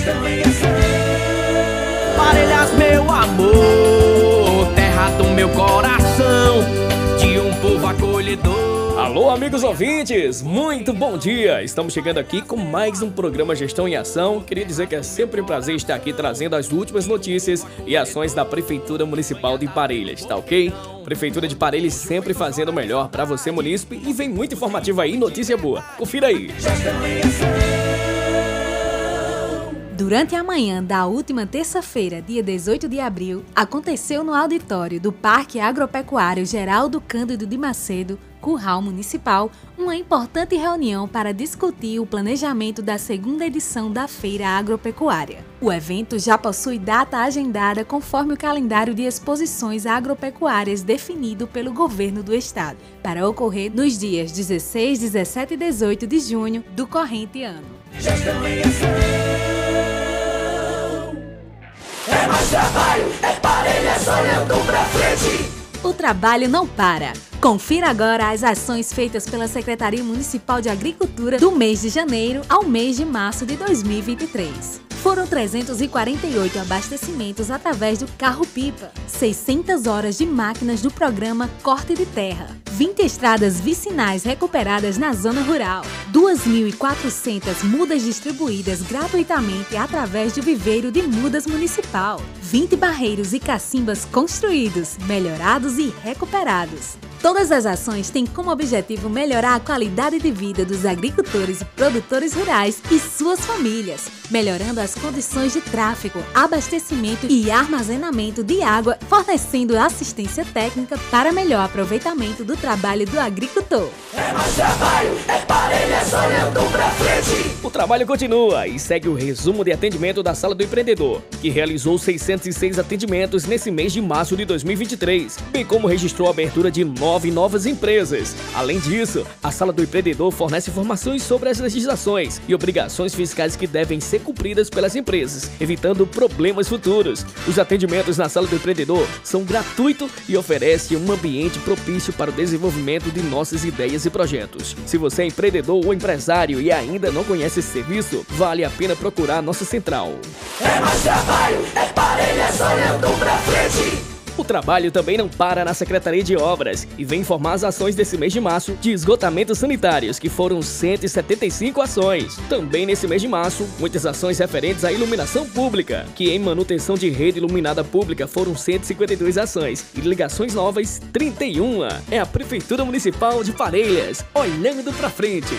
Gestão em ação. Parelhas, meu amor, terra do meu coração, de um povo acolhedor. Alô, amigos ouvintes, muito bom dia! Estamos chegando aqui com mais um programa Gestão em Ação. Queria dizer que é sempre um prazer estar aqui trazendo as últimas notícias e ações da Prefeitura Municipal de Parelhas, tá ok? Prefeitura de Parelhas sempre fazendo o melhor para você, munícipe, e vem muito informativo aí, notícia boa. Confira aí! Gestão em ação. Durante a manhã da última terça-feira, dia 18 de abril, aconteceu no auditório do Parque Agropecuário Geraldo Cândido de Macedo, Curral Municipal, uma importante reunião para discutir o planejamento da segunda edição da Feira Agropecuária. O evento já possui data agendada conforme o calendário de exposições agropecuárias definido pelo governo do estado, para ocorrer nos dias 16, 17 e 18 de junho do corrente ano. Mais trabalho, é parelhas olhando pra frente. O trabalho não para. Confira agora as ações feitas pela Secretaria Municipal de Agricultura do mês de janeiro ao mês de março de 2023. Foram 348 abastecimentos através do carro-pipa, 600 horas de máquinas do programa Corte de Terra, 20 estradas vicinais recuperadas na zona rural, 2.400 mudas distribuídas gratuitamente através do viveiro de mudas municipal, 20 barreiros e cacimbas construídos, melhorados e recuperados. Todas as ações têm como objetivo melhorar a qualidade de vida dos agricultores e produtores rurais e suas famílias, melhorando as condições de tráfego, abastecimento e armazenamento de água, fornecendo assistência técnica para melhor aproveitamento do trabalho do agricultor. É mais trabalho, é parelhas olhando pra frente. O trabalho continua e segue o resumo de atendimento da Sala do Empreendedor, que realizou 606 atendimentos nesse mês de março de 2023, bem como registrou a abertura de nove novas empresas. Além disso, a Sala do Empreendedor fornece informações sobre as legislações e obrigações fiscais que devem ser cumpridas pelas empresas, evitando problemas futuros. Os atendimentos na Sala do Empreendedor são gratuitos e oferecem um ambiente propício para o desenvolvimento de nossas ideias e projetos. Se você é empreendedor ou empresário e ainda não conhece esse serviço, vale a pena procurar nossa central. É mais trabalho, é parelhas olhando pra frente. O trabalho também não para na Secretaria de Obras e vem informar as ações desse mês de março de esgotamentos sanitários, que foram 175 ações. Também nesse mês de março, muitas ações referentes à iluminação pública, que em manutenção de rede iluminada pública foram 152 ações e ligações novas 31. É a Prefeitura Municipal de Parelhas, olhando pra frente.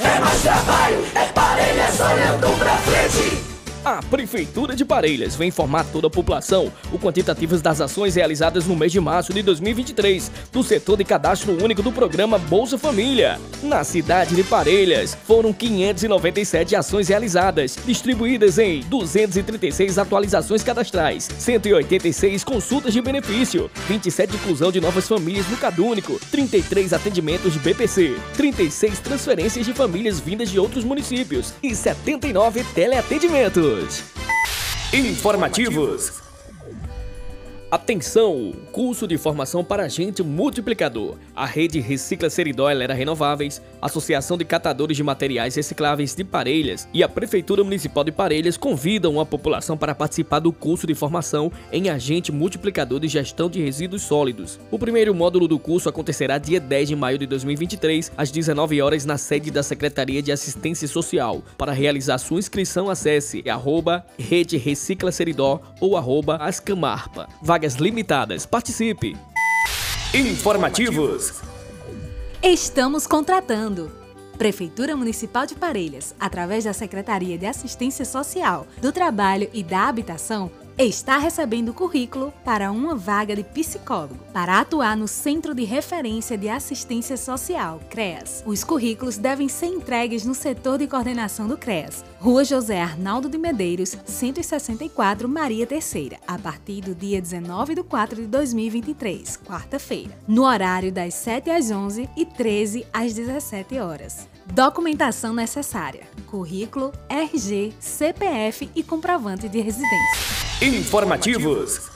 É mais trabalho, é parelhas olhando pra frente. A Prefeitura de Parelhas vem informar toda a população o quantitativo das ações realizadas no mês de março de 2023 do setor de cadastro único do programa Bolsa Família. Na cidade de Parelhas, foram 597 ações realizadas, distribuídas em 236 atualizações cadastrais, 186 consultas de benefício, 27 inclusão de novas famílias no Cadúnico, 33 atendimentos de BPC, 36 transferências de famílias vindas de outros municípios e 79 teleatendimentos. Informativos. Atenção! Curso de formação para agente multiplicador. A rede Recicla Seridó Elera Renováveis, Associação de Catadores de Materiais Recicláveis de Parelhas e a Prefeitura Municipal de Parelhas convidam a população para participar do curso de formação em agente multiplicador de gestão de resíduos sólidos. O primeiro módulo do curso acontecerá dia 10 de maio de 2023, às 19 horas na sede da Secretaria de Assistência Social. Para realizar sua inscrição, acesse arroba Rede Recicla Seridó ou arroba Ascamarpa. Vagas limitadas. Participe! Informativos. Estamos contratando. Prefeitura Municipal de Parelhas, através da Secretaria de Assistência Social, do Trabalho e da Habitação, está recebendo currículo para uma vaga de psicólogo para atuar no Centro de Referência de Assistência Social, CREAS. Os currículos devem ser entregues no setor de coordenação do CREAS, Rua José Arnaldo de Medeiros, 164, Maria Terceira, a partir do dia 19 de 4 de 2023, quarta-feira, no horário das 7 às 11 e 13 às 17 horas. Documentação necessária: currículo, RG, CPF e comprovante de residência. Informativos.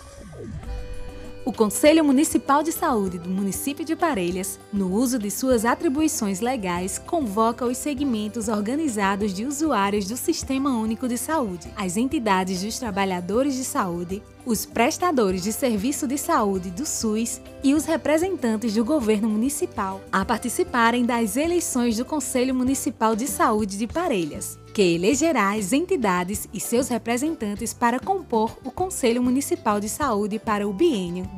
O Conselho Municipal de Saúde do município de Parelhas, no uso de suas atribuições legais, convoca os segmentos organizados de usuários do Sistema Único de Saúde, as entidades dos trabalhadores de saúde, os prestadores de serviço de saúde do SUS e os representantes do governo municipal a participarem das eleições do Conselho Municipal de Saúde de Parelhas que elegerá as entidades e seus representantes para compor o Conselho Municipal de Saúde para o biênio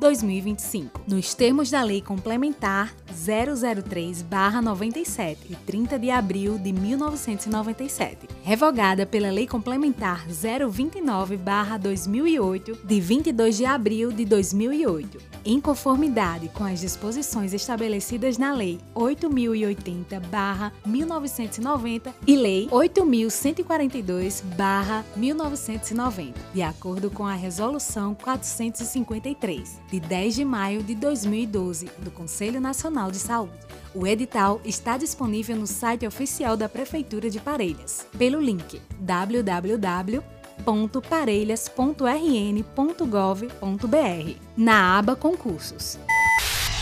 2023-2025, nos termos da Lei Complementar 003/97, de 30 de abril de 1997, revogada pela Lei Complementar 029/2008, de 22 de abril de 2008 em conformidade com as disposições estabelecidas na Lei 8080/1990 e Lei 8142/1990, de acordo com a Resolução 453, de 10 de maio de 2012 do Conselho Nacional de Saúde. O edital está disponível no site oficial da Prefeitura de Parelhas, pelo link www www.parelhas.rn.gov.br, na aba Concursos.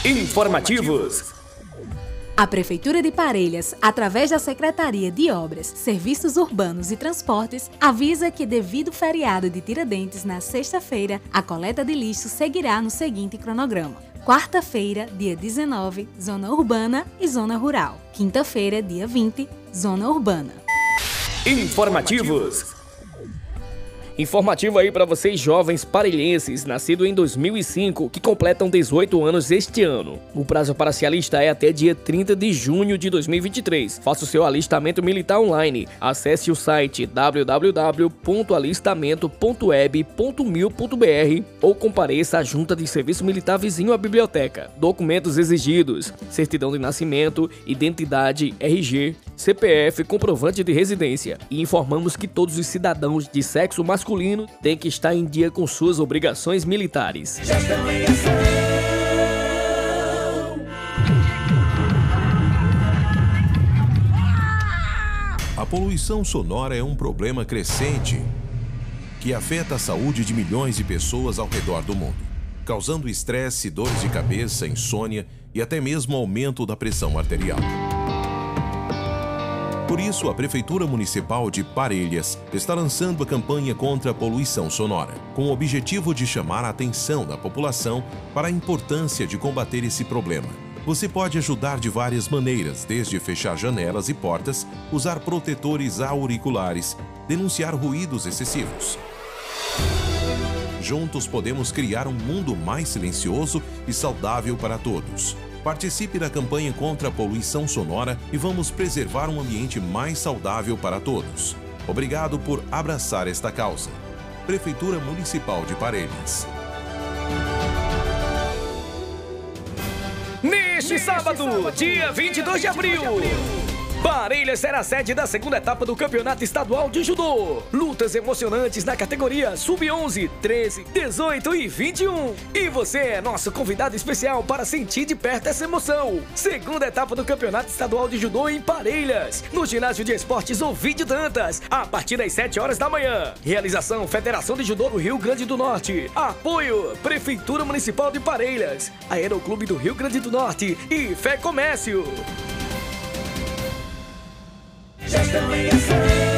Informativos. A Prefeitura de Parelhas, através da Secretaria de Obras, Serviços Urbanos e Transportes, avisa que, devido ao feriado de Tiradentes na sexta-feira, a coleta de lixo seguirá no seguinte cronograma. Quarta-feira, dia 19, Zona Urbana e Zona Rural. Quinta-feira, dia 20, Zona Urbana. Informativos. Informativo aí para vocês jovens parelhenses, nascidos em 2005, que completam 18 anos este ano. O prazo para se alistar é até dia 30 de junho de 2023. Faça o seu alistamento militar online. Acesse o site www.alistamento.web.mil.br ou compareça à Junta de Serviço Militar vizinho à biblioteca. Documentos exigidos: certidão de nascimento, identidade, RG, CPF, comprovante de residência. E informamos que todos os cidadãos de sexo masculino têm que estar em dia com suas obrigações militares. A poluição sonora é um problema crescente que afeta a saúde de milhões de pessoas ao redor do mundo, causando estresse, dores de cabeça, insônia e até mesmo aumento da pressão arterial. Por isso, a Prefeitura Municipal de Parelhas está lançando a campanha contra a poluição sonora, com o objetivo de chamar a atenção da população para a importância de combater esse problema. Você pode ajudar de várias maneiras, desde fechar janelas e portas, usar protetores auriculares, denunciar ruídos excessivos. Juntos podemos criar um mundo mais silencioso e saudável para todos. Participe da campanha contra a poluição sonora e vamos preservar um ambiente mais saudável para todos. Obrigado por abraçar esta causa. Prefeitura Municipal de Parelhas. Neste sábado, dia 22 de abril. Parelhas será a sede da segunda etapa do Campeonato Estadual de Judô. Lutas emocionantes na categoria Sub-11, 13, 18 e 21. E você é nosso convidado especial para sentir de perto essa emoção. Segunda etapa do Campeonato Estadual de Judô em Parelhas, no Ginásio de Esportes Ovidio Dantas, a partir das 7 horas da manhã. Realização Federação de Judô do Rio Grande do Norte. Apoio Prefeitura Municipal de Parelhas, Aeroclube do Rio Grande do Norte e Fé Comércio. Gestão em ação.